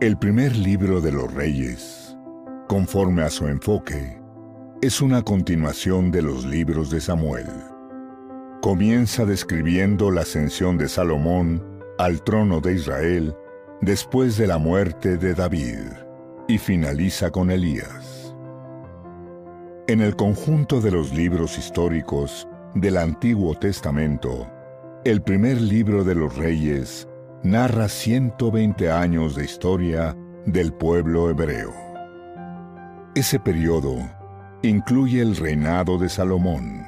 El primer libro de los reyes, conforme a su enfoque, es una continuación de los libros de Samuel. Comienza describiendo la ascensión de Salomón al trono de Israel después de la muerte de David y finaliza con Elías. En el conjunto de los libros históricos del Antiguo Testamento, el primer libro de los reyes narra 120 años de historia del pueblo hebreo. Ese periodo incluye el reinado de Salomón,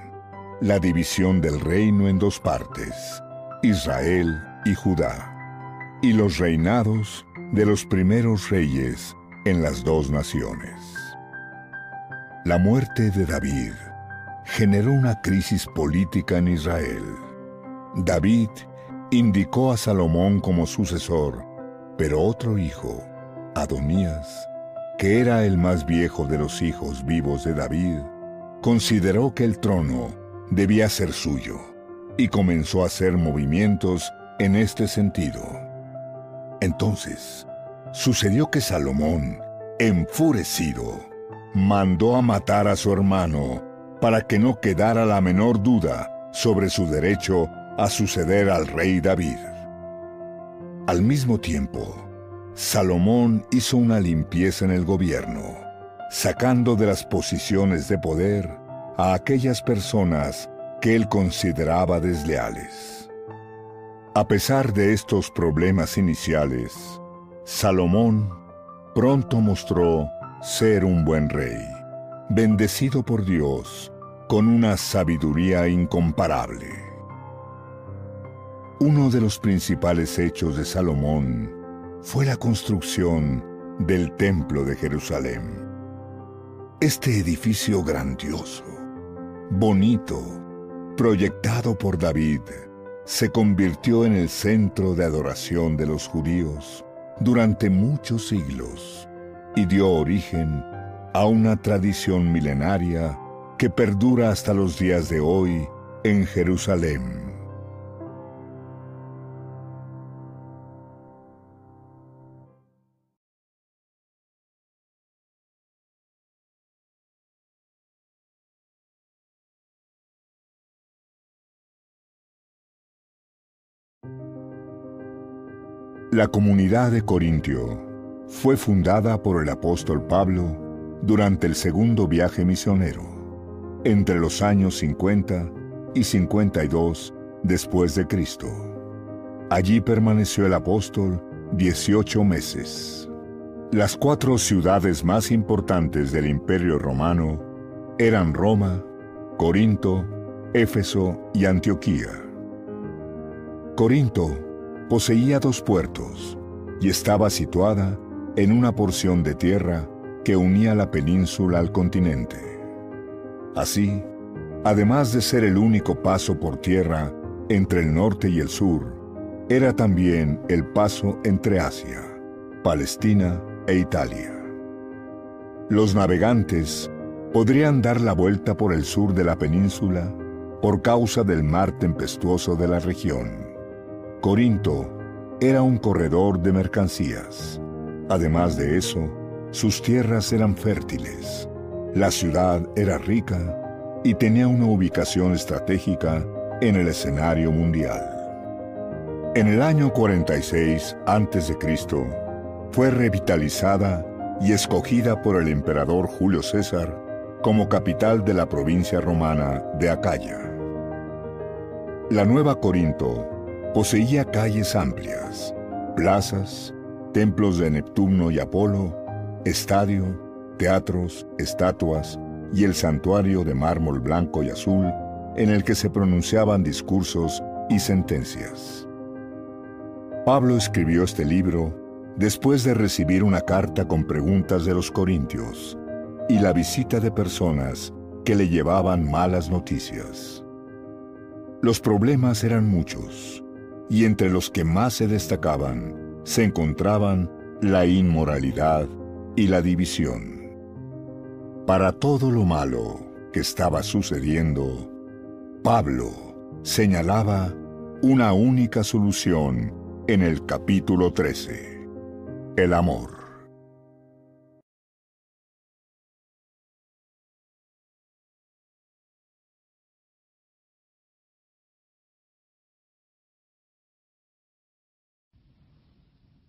la división del reino en dos partes, Israel y Judá, y los reinados de los primeros reyes en las dos naciones. La muerte de David generó una crisis política en Israel. David indicó a Salomón como sucesor, pero otro hijo, Adonías, que era el más viejo de los hijos vivos de David, consideró que el trono debía ser suyo y comenzó a hacer movimientos en este sentido. Entonces, sucedió que Salomón, enfurecido, mandó a matar a su hermano para que no quedara la menor duda sobre su derecho a suceder al rey David. Al mismo tiempo, Salomón hizo una limpieza en el gobierno, sacando de las posiciones de poder a aquellas personas que él consideraba desleales. A pesar de estos problemas iniciales, Salomón pronto mostró ser un buen rey, bendecido por Dios con una sabiduría incomparable. Uno de los principales hechos de Salomón fue la construcción del Templo de Jerusalén. Este edificio grandioso, bonito, proyectado por David, se convirtió en el centro de adoración de los judíos durante muchos siglos y dio origen a una tradición milenaria que perdura hasta los días de hoy en Jerusalén. La comunidad de Corintio fue fundada por el apóstol Pablo durante el segundo viaje misionero, entre los años 50 y 52 después de Cristo. Allí permaneció el apóstol 18 meses. Las cuatro ciudades más importantes del Imperio Romano eran Roma, Corinto, Éfeso y Antioquía. Corinto poseía dos puertos y estaba situada en una porción de tierra que unía la península al continente. Así, además de ser el único paso por tierra entre el norte y el sur, era también el paso entre Asia, Palestina e Italia. Los navegantes podrían dar la vuelta por el sur de la península por causa del mar tempestuoso de la región. Corinto era un corredor de mercancías. Además de eso, sus tierras eran fértiles, la ciudad era rica y tenía una ubicación estratégica en el escenario mundial. En el año 46 a.C., fue revitalizada y escogida por el emperador Julio César como capital de la provincia romana de Acaya. La Nueva Corinto Poseía calles amplias, plazas, templos de Neptuno y Apolo, estadio, teatros, estatuas y el santuario de mármol blanco y azul en el que se pronunciaban discursos y sentencias. Pablo escribió este libro después de recibir una carta con preguntas de los corintios y la visita de personas que le llevaban malas noticias. Los problemas eran muchos y entre los que más se destacaban se encontraban la inmoralidad y la división. Para todo lo malo que estaba sucediendo, Pablo señalaba una única solución en el capítulo 13. el amor.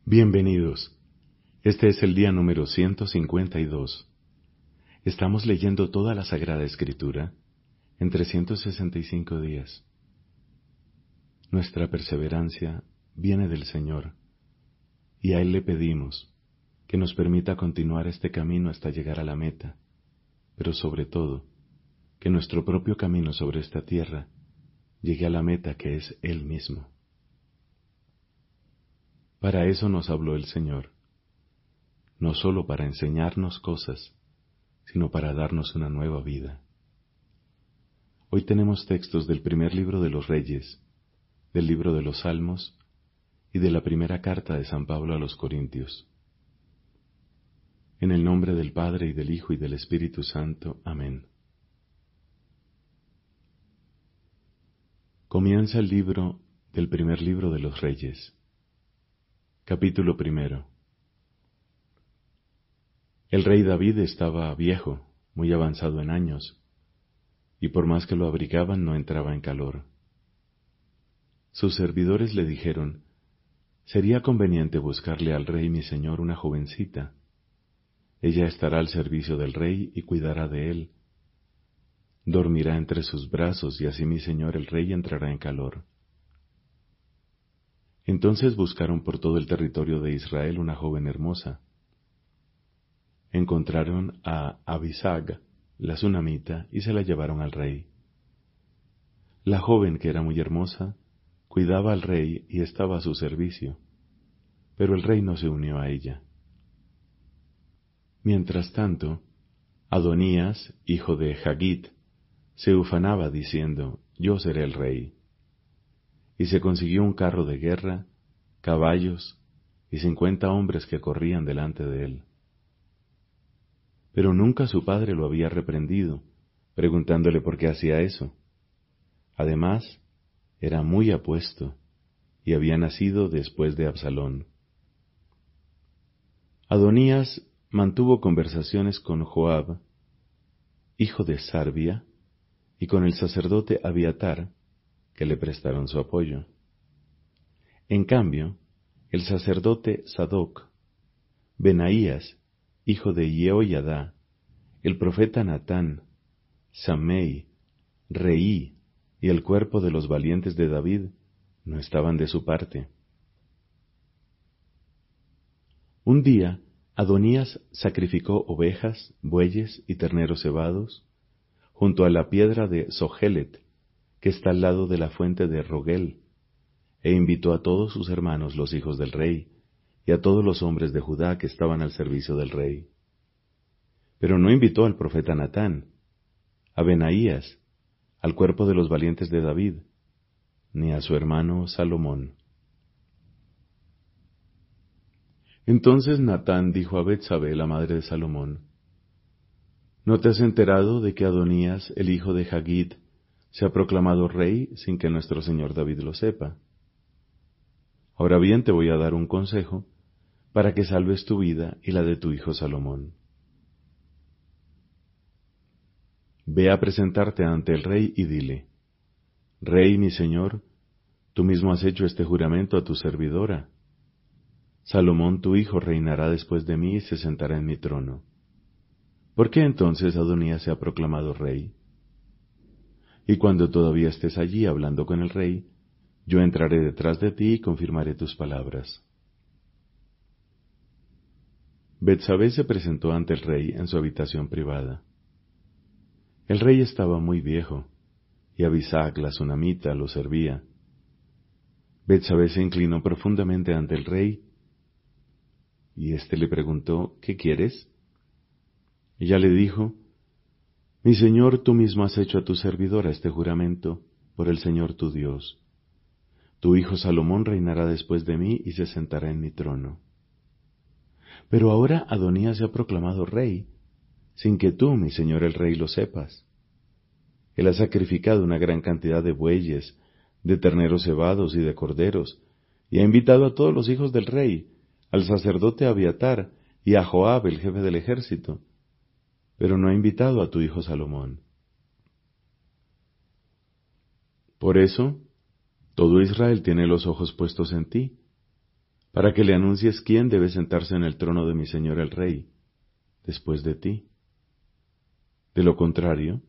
Bienvenidos. Este es el día número 152. Estamos leyendo toda la Sagrada Escritura en 365 días. Nuestra perseverancia viene del Señor y a Él le pedimos que nos permita continuar este camino hasta llegar a la meta, pero sobre todo, que nuestro propio camino sobre esta tierra llegue a la meta que es Él mismo. Para eso nos habló el Señor, no solo para enseñarnos cosas, sino para darnos una nueva vida. Hoy tenemos textos del primer libro de los Reyes, del libro de los Salmos y de la primera carta de San Pablo a los Corintios. En el nombre del Padre y del Hijo y del Espíritu Santo. Amén. Comienza el libro del primer libro de los Reyes. Capítulo primero. El rey David estaba viejo, muy avanzado en años, y por más que lo abrigaban no entraba en calor. Sus servidores le dijeron, Sería conveniente buscarle al rey mi señor una jovencita. Ella estará al servicio del rey y cuidará de él. Dormirá entre sus brazos y así mi señor el rey entrará en calor. Entonces buscaron por todo el territorio de Israel una joven hermosa. Encontraron a Abisag, la sunamita, y se la llevaron al rey. La joven, que era muy hermosa, cuidaba al rey y estaba a su servicio, pero el rey no se unió a ella. Mientras tanto, Adonías, hijo de Hagit, se ufanaba diciendo, Yo seré el rey. Y se consiguió un carro de guerra, caballos y cincuenta hombres que corrían delante de él. Pero nunca su padre lo había reprendido, preguntándole por qué hacía eso. Además, era muy apuesto y había nacido después de Absalón. Adonías mantuvo conversaciones con Joab, hijo de Sarbia, y con el sacerdote Abiatar, que le prestaron su apoyo. En cambio, el sacerdote Sadoc, Benaías, hijo de Yehoyadá, el profeta Natán, Samei, Reí, y el cuerpo de los valientes de David no estaban de su parte. Un día, Adonías sacrificó ovejas, bueyes y terneros cebados junto a la piedra de Sohelet, que está al lado de la fuente de Rogel, e invitó a todos sus hermanos los hijos del rey, y a todos los hombres de Judá que estaban al servicio del rey. Pero no invitó al profeta Natán, a Benaías, al cuerpo de los valientes de David, ni a su hermano Salomón. Entonces Natán dijo a Betsabé, la madre de Salomón, ¿No te has enterado de que Adonías, el hijo de Hagid, se ha proclamado rey sin que nuestro señor David lo sepa? Ahora bien te voy a dar un consejo para que salves tu vida y la de tu hijo Salomón. Ve a presentarte ante el rey y dile, Rey mi señor, tú mismo has hecho este juramento a tu servidora. Salomón tu hijo reinará después de mí y se sentará en mi trono. ¿Por qué entonces Adonías se ha proclamado rey? Y cuando todavía estés allí hablando con el rey, yo entraré detrás de ti y confirmaré tus palabras. Betsabé se presentó ante el rey en su habitación privada. El rey estaba muy viejo, y Abisac, la sunamita, lo servía. Betsabé se inclinó profundamente ante el rey, y éste le preguntó, ¿qué quieres? Ella le dijo, Mi señor, tú mismo has hecho a tu servidora este juramento por el Señor tu Dios. Tu hijo Salomón reinará después de mí y se sentará en mi trono. Pero ahora Adonías se ha proclamado rey, sin que tú, mi señor el rey, lo sepas. Él ha sacrificado una gran cantidad de bueyes, de terneros cebados y de corderos, y ha invitado a todos los hijos del rey, al sacerdote Abiatar y a Joab, el jefe del ejército, pero no ha invitado a tu hijo Salomón. Por eso, todo Israel tiene los ojos puestos en ti, para que le anuncies quién debe sentarse en el trono de mi Señor el Rey, después de ti. De lo contrario,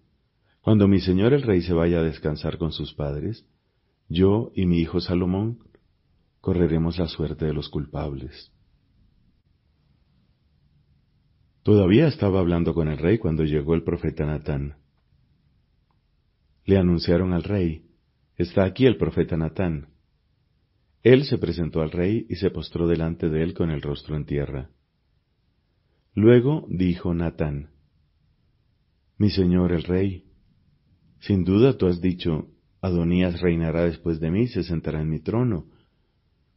cuando mi Señor el Rey se vaya a descansar con sus padres, yo y mi hijo Salomón correremos la suerte de los culpables. Todavía estaba hablando con el rey cuando llegó el profeta Natán. Le anunciaron al rey, Está aquí el profeta Natán. Él se presentó al rey y se postró delante de él con el rostro en tierra. Luego dijo Natán, Mi señor el rey, sin duda tú has dicho, Adonías reinará después de mí y se sentará en mi trono,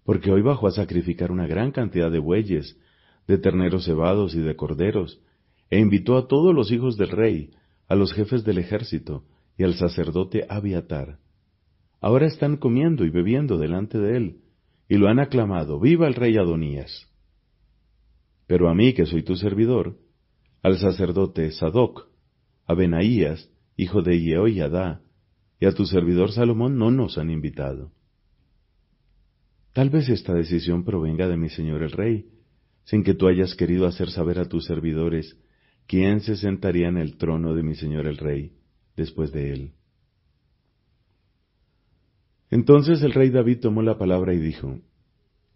porque hoy bajó a sacrificar una gran cantidad de bueyes, de terneros cebados y de corderos, e invitó a todos los hijos del rey, a los jefes del ejército y al sacerdote Abiatar. Ahora están comiendo y bebiendo delante de él, y lo han aclamado, viva el rey Adonías. Pero a mí, que soy tu servidor, al sacerdote Sadoc, a Benaías, hijo de Yehoiadá, y a tu servidor Salomón no nos han invitado. Tal vez esta decisión provenga de mi señor el rey, sin que tú hayas querido hacer saber a tus servidores quién se sentaría en el trono de mi señor el rey después de él. Entonces el rey David tomó la palabra y dijo,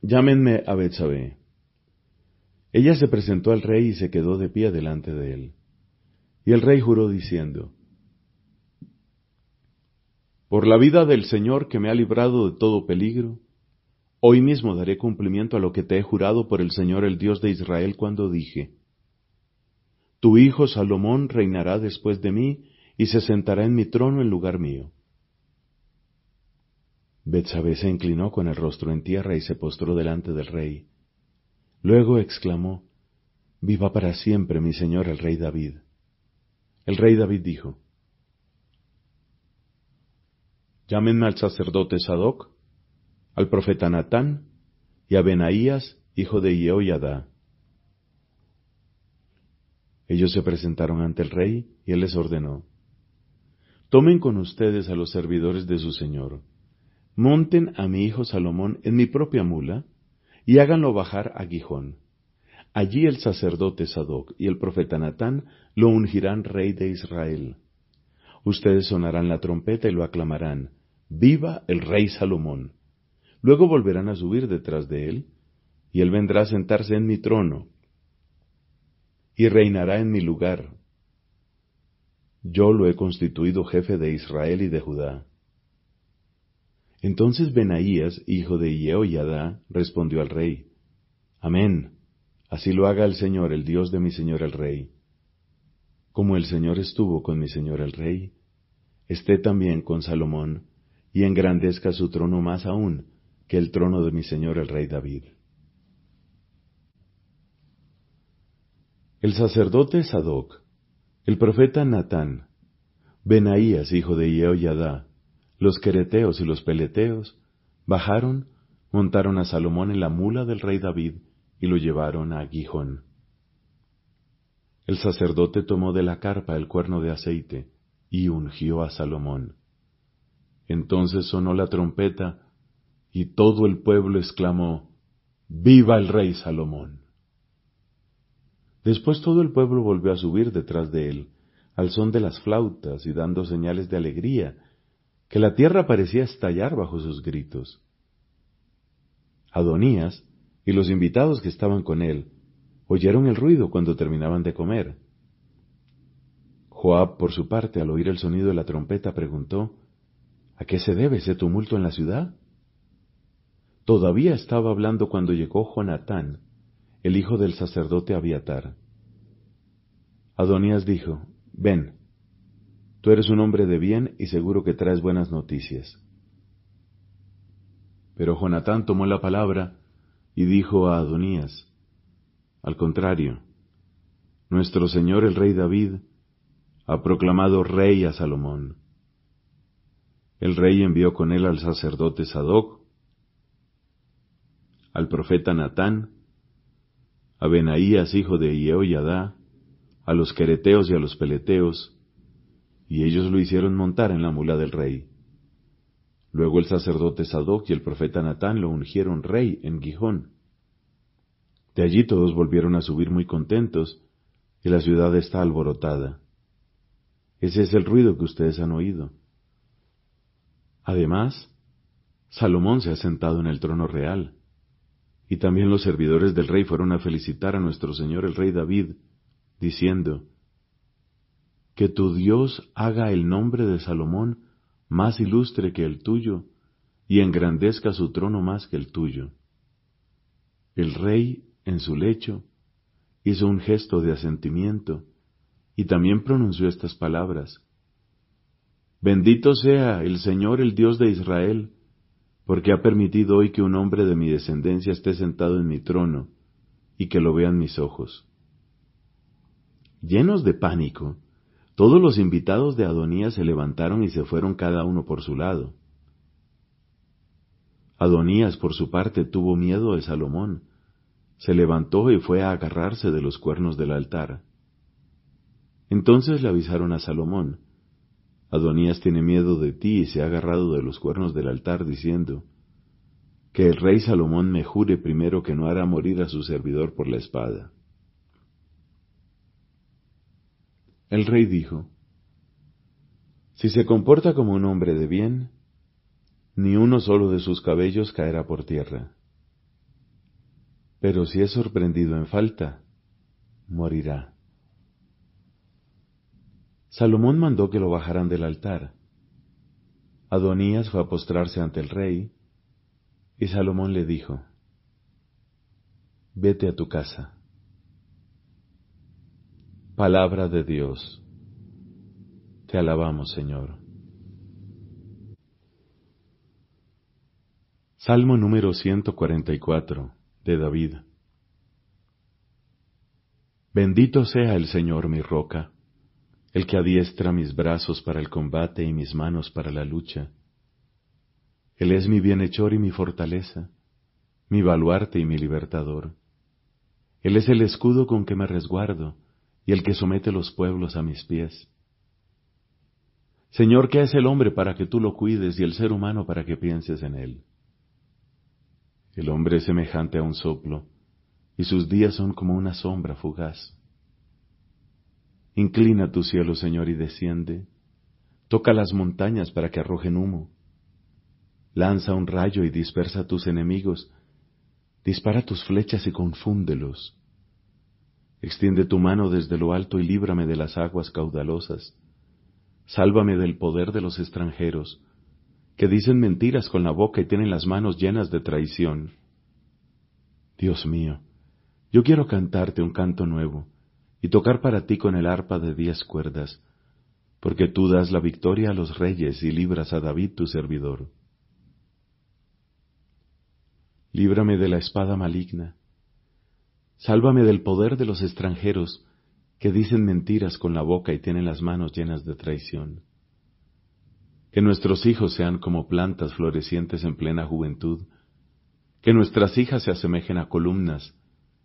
Llámenme a Betsabé. Ella se presentó al rey y se quedó de pie delante de él. Y el rey juró diciendo, Por la vida del Señor que me ha librado de todo peligro, hoy mismo daré cumplimiento a lo que te he jurado por el Señor el Dios de Israel cuando dije, Tu hijo Salomón reinará después de mí y se sentará en mi trono en lugar mío. Betsabé se inclinó con el rostro en tierra y se postró delante del rey. Luego exclamó, Viva para siempre mi señor el rey David. El rey David dijo, Llámenme al sacerdote Sadoc, al profeta Natán y a Benaías, hijo de Yehoiada. Ellos se presentaron ante el rey y él les ordenó, Tomen con ustedes a los servidores de su señor monten a mi hijo Salomón en mi propia mula y háganlo bajar a Gijón. Allí el sacerdote Sadoc y el profeta Natán lo ungirán rey de Israel. Ustedes sonarán la trompeta y lo aclamarán, Viva el rey Salomón. Luego volverán a subir detrás de él, y él vendrá a sentarse en mi trono, y reinará en mi lugar. Yo lo he constituido jefe de Israel y de Judá. Entonces Benaías, hijo de Yehoiada, respondió al rey, Amén, así lo haga el Señor, el Dios de mi Señor el Rey. Como el Señor estuvo con mi Señor el Rey, esté también con Salomón, y engrandezca su trono más aún que el trono de mi Señor el Rey David. El sacerdote Sadoc, el profeta Natán, Benaías, hijo de Yehoiada, los quereteos y los peleteos bajaron, montaron a Salomón en la mula del rey David y lo llevaron a Gijón. El sacerdote tomó de la carpa el cuerno de aceite y ungió a Salomón. Entonces sonó la trompeta y todo el pueblo exclamó, Viva el rey Salomón. Después todo el pueblo volvió a subir detrás de él, al son de las flautas y dando señales de alegría, que la tierra parecía estallar bajo sus gritos. Adonías y los invitados que estaban con él oyeron el ruido cuando terminaban de comer. Joab, por su parte, al oír el sonido de la trompeta, preguntó, ¿A qué se debe ese tumulto en la ciudad? Todavía estaba hablando cuando llegó Jonatán, el hijo del sacerdote Abiatar. Adonías dijo, Ven, Tú eres un hombre de bien y seguro que traes buenas noticias. Pero Jonatán tomó la palabra y dijo a Adonías, Al contrario, nuestro Señor el rey David ha proclamado rey a Salomón. El rey envió con él al sacerdote Sadoc, al profeta Natán a Benaías hijo de Yehoyadá, a los quereteos y a los peleteos, y ellos lo hicieron montar en la mula del rey. Luego el sacerdote Sadoc y el profeta Natán lo ungieron rey en Gijón. De allí todos volvieron a subir muy contentos, y la ciudad está alborotada. Ese es el ruido que ustedes han oído. Además, Salomón se ha sentado en el trono real, y también los servidores del rey fueron a felicitar a nuestro Señor el rey David, diciendo, Que tu Dios haga el nombre de Salomón más ilustre que el tuyo, y engrandezca su trono más que el tuyo. El rey, en su lecho, hizo un gesto de asentimiento, y también pronunció estas palabras. Bendito sea el Señor el Dios de Israel, porque ha permitido hoy que un hombre de mi descendencia esté sentado en mi trono, y que lo vean mis ojos. Llenos de pánico, todos los invitados de Adonías se levantaron y se fueron cada uno por su lado. Adonías, por su parte, tuvo miedo de Salomón, se levantó y fue a agarrarse de los cuernos del altar. Entonces le avisaron a Salomón, Adonías tiene miedo de ti y se ha agarrado de los cuernos del altar diciendo, que el rey Salomón me jure primero que no hará morir a su servidor por la espada. El rey dijo, Si se comporta como un hombre de bien, ni uno solo de sus cabellos caerá por tierra pero si es sorprendido en falta, morirá. Salomón mandó que lo bajaran del altar. Adonías fue a postrarse ante el rey, y Salomón le dijo, Vete a tu casa. Palabra de Dios. Te alabamos, Señor. Salmo número 144 de David. Bendito sea el Señor mi roca, el que adiestra mis brazos para el combate y mis manos para la lucha. Él es mi bienhechor y mi fortaleza, mi baluarte y mi libertador. Él es el escudo con que me resguardo y el que somete los pueblos a mis pies. Señor, ¿qué es el hombre para que tú lo cuides y el ser humano para que pienses en él? El hombre es semejante a un soplo, y sus días son como una sombra fugaz. Inclina tu cielo, Señor, y desciende. Toca las montañas para que arrojen humo. Lanza un rayo y dispersa a tus enemigos. Dispara tus flechas y confúndelos. Extiende tu mano desde lo alto y líbrame de las aguas caudalosas. Sálvame del poder de los extranjeros que dicen mentiras con la boca y tienen las manos llenas de traición. Dios mío, yo quiero cantarte un canto nuevo y tocar para ti con el arpa de diez cuerdas, porque tú das la victoria a los reyes y libras a David tu servidor. Líbrame de la espada maligna, sálvame del poder de los extranjeros que dicen mentiras con la boca y tienen las manos llenas de traición. Que nuestros hijos sean como plantas florecientes en plena juventud. Que nuestras hijas se asemejen a columnas,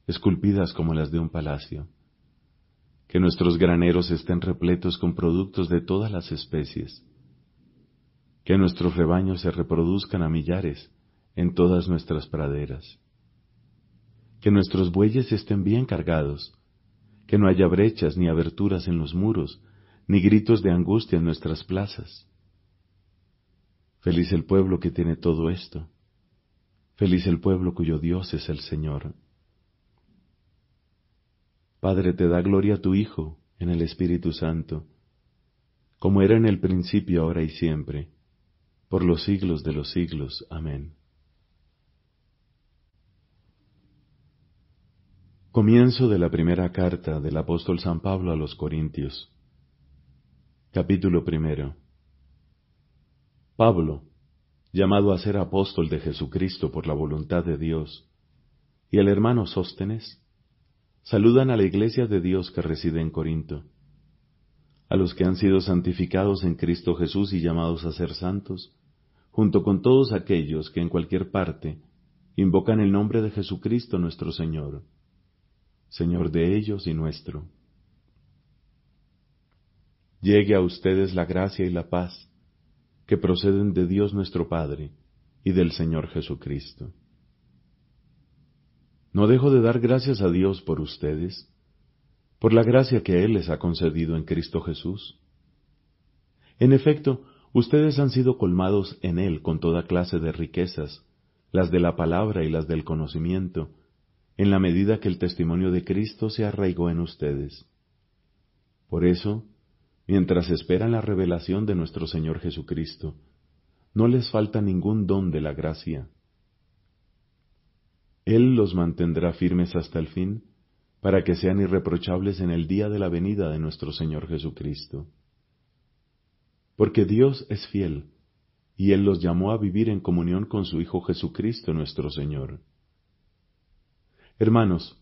esculpidas como las de un palacio. Que nuestros graneros estén repletos con productos de todas las especies. Que nuestros rebaños se reproduzcan a millares en todas nuestras praderas. Que nuestros bueyes estén bien cargados. Que no haya brechas ni aberturas en los muros, ni gritos de angustia en nuestras plazas Feliz el pueblo que tiene todo esto. Feliz el pueblo cuyo Dios es el Señor. Padre, te da gloria tu Hijo en el Espíritu Santo, como era en el principio, ahora y siempre, por los siglos de los siglos. Amén. Comienzo de la primera carta del apóstol San Pablo a los Corintios. Capítulo primero. Pablo, llamado a ser apóstol de Jesucristo por la voluntad de Dios, y el hermano Sóstenes, saludan a la iglesia de Dios que reside en Corinto, a los que han sido santificados en Cristo Jesús y llamados a ser santos, junto con todos aquellos que en cualquier parte invocan el nombre de Jesucristo nuestro Señor. Señor de ellos y nuestro. Llegue a ustedes la gracia y la paz que proceden de Dios nuestro Padre y del Señor Jesucristo. No dejo de dar gracias a Dios por ustedes, por la gracia que Él les ha concedido en Cristo Jesús. En efecto, ustedes han sido colmados en Él con toda clase de riquezas, las de la palabra y las del conocimiento, en la medida que el testimonio de Cristo se arraigó en ustedes. Por eso, mientras esperan la revelación de nuestro Señor Jesucristo, no les falta ningún don de la gracia. Él los mantendrá firmes hasta el fin, para que sean irreprochables en el día de la venida de nuestro Señor Jesucristo. Porque Dios es fiel, y Él los llamó a vivir en comunión con su Hijo Jesucristo nuestro Señor. Hermanos,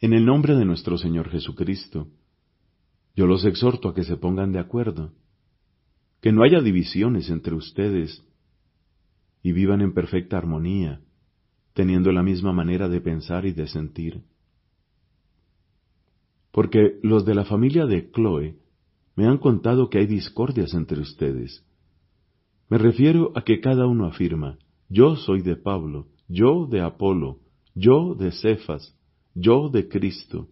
en el nombre de nuestro Señor Jesucristo, yo los exhorto a que se pongan de acuerdo, que no haya divisiones entre ustedes y vivan en perfecta armonía, teniendo la misma manera de pensar y de sentir. Porque los de la familia de Chloe me han contado que hay discordias entre ustedes. Me refiero a que cada uno afirma, yo soy de Pablo, yo de Apolo, yo de Cefas, yo de Cristo.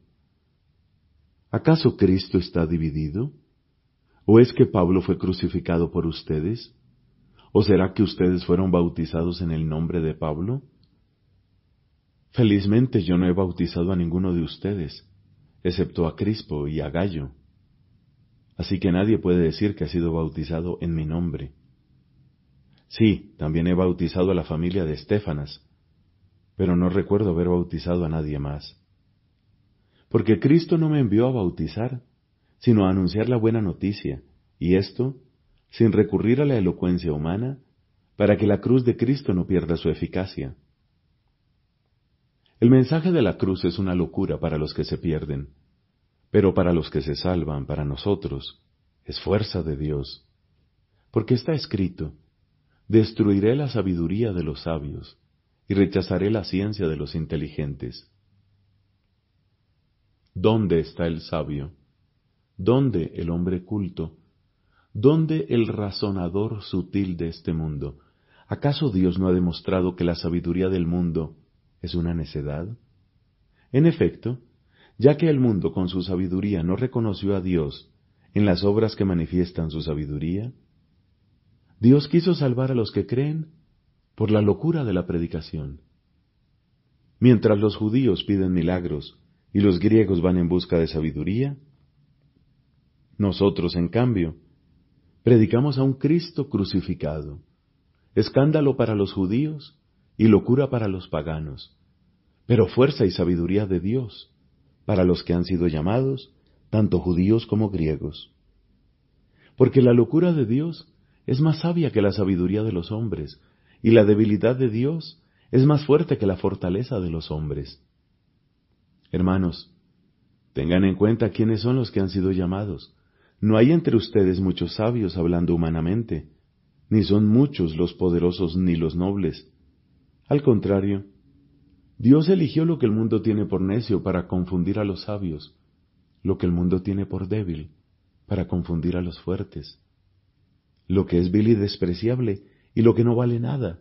¿Acaso Cristo está dividido? ¿O es que Pablo fue crucificado por ustedes? ¿O será que ustedes fueron bautizados en el nombre de Pablo? Felizmente yo no he bautizado a ninguno de ustedes, excepto a Crispo y a Gallo. Así que nadie puede decir que ha sido bautizado en mi nombre. Sí, también he bautizado a la familia de Estefanas, pero no recuerdo haber bautizado a nadie más. Porque Cristo no me envió a bautizar, sino a anunciar la buena noticia, y esto, sin recurrir a la elocuencia humana, para que la cruz de Cristo no pierda su eficacia. El mensaje de la cruz es una locura para los que se pierden, pero para los que se salvan, para nosotros, es fuerza de Dios. Porque está escrito, destruiré la sabiduría de los sabios y rechazaré la ciencia de los inteligentes. ¿Dónde está el sabio? ¿Dónde el hombre culto? ¿Dónde el razonador sutil de este mundo? ¿Acaso Dios no ha demostrado que la sabiduría del mundo es una necedad? En efecto, ya que el mundo con su sabiduría no reconoció a Dios en las obras que manifiestan su sabiduría, Dios quiso salvar a los que creen por la locura de la predicación. Mientras los judíos piden milagros y los griegos van en busca de sabiduría, nosotros, en cambio, predicamos a un Cristo crucificado, escándalo para los judíos y locura para los paganos, pero fuerza y sabiduría de Dios para los que han sido llamados, tanto judíos como griegos. Porque la locura de Dios es más sabia que la sabiduría de los hombres, y la debilidad de Dios es más fuerte que la fortaleza de los hombres. Hermanos, tengan en cuenta quiénes son los que han sido llamados. No hay entre ustedes muchos sabios hablando humanamente, ni son muchos los poderosos ni los nobles. Al contrario, Dios eligió lo que el mundo tiene por necio para confundir a los sabios, lo que el mundo tiene por débil para confundir a los fuertes, lo que es vil y despreciable y lo que no vale nada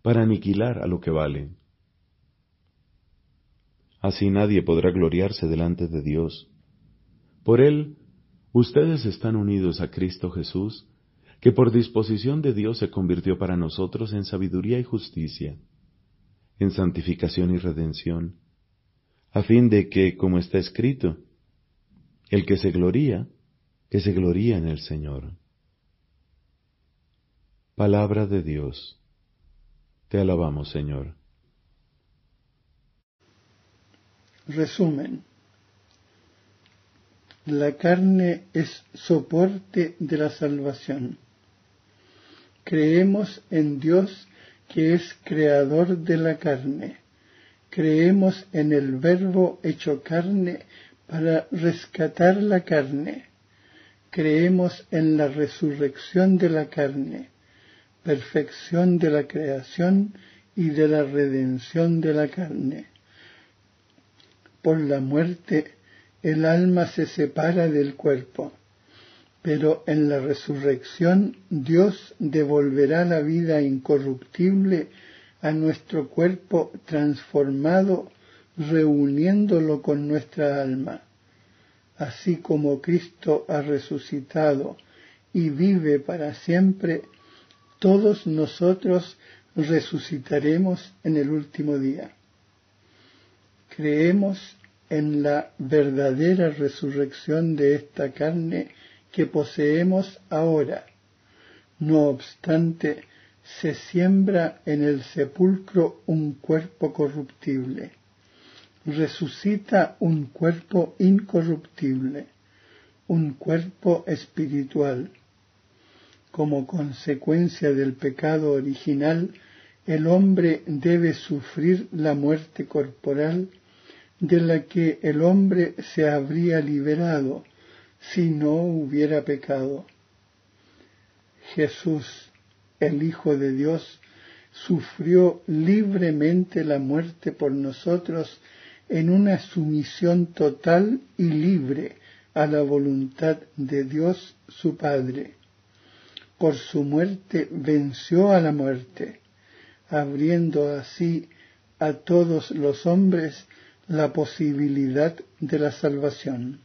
para aniquilar a lo que vale. Así nadie podrá gloriarse delante de Dios. Por Él, ustedes están unidos a Cristo Jesús, que por disposición de Dios se convirtió para nosotros en sabiduría y justicia en santificación y redención, a fin de que, como está escrito, el que se gloría, que se gloría en el Señor. Palabra de Dios. Te alabamos, Señor. Resumen. La carne es soporte de la salvación. Creemos en Dios que es creador de la carne. Creemos en el Verbo hecho carne para rescatar la carne. Creemos en la resurrección de la carne, perfección de la creación y de la redención de la carne. por la muerte el alma se separa del cuerpo, pero en la resurrección Dios devolverá la vida incorruptible a nuestro cuerpo transformado, reuniéndolo con nuestra alma. Así como Cristo ha resucitado y vive para siempre, todos nosotros resucitaremos en el último día. Creemos en la verdadera resurrección de esta carne que poseemos ahora. No obstante, se siembra en el sepulcro un cuerpo corruptible. Resucita un cuerpo incorruptible, un cuerpo espiritual. Como consecuencia del pecado original, el hombre debe sufrir la muerte corporal de la que el hombre se habría liberado si no hubiera pecado. Jesús, el Hijo de Dios, sufrió libremente la muerte por nosotros en una sumisión total y libre a la voluntad de Dios su Padre. Por su muerte venció a la muerte, abriendo así a todos los hombres la posibilidad de la salvación.